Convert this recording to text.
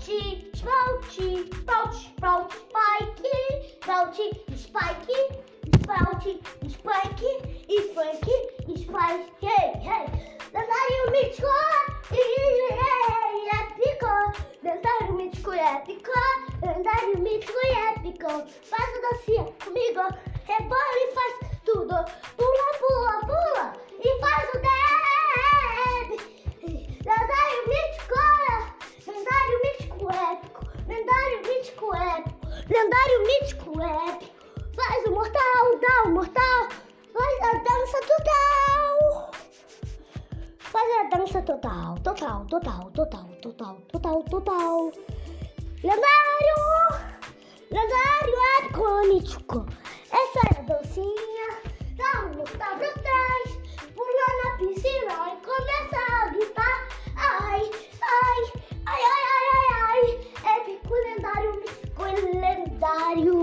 Sprout, Sprout, Sprout, Sprout, Spike, Sprout, Spike, Sprout, Spike e Funk, Spike, hey, hey. Lendário mítico, e épico, lendário mítico e épico, lendário mítico e épico. Faz a dancinha comigo, rebola e faz político rap. É, faz o mortal, dá o mortal, faz a dança total. Faz a dança total, total, total, total, total, total, total. Lendário! Lendário é mítico. प्यार यू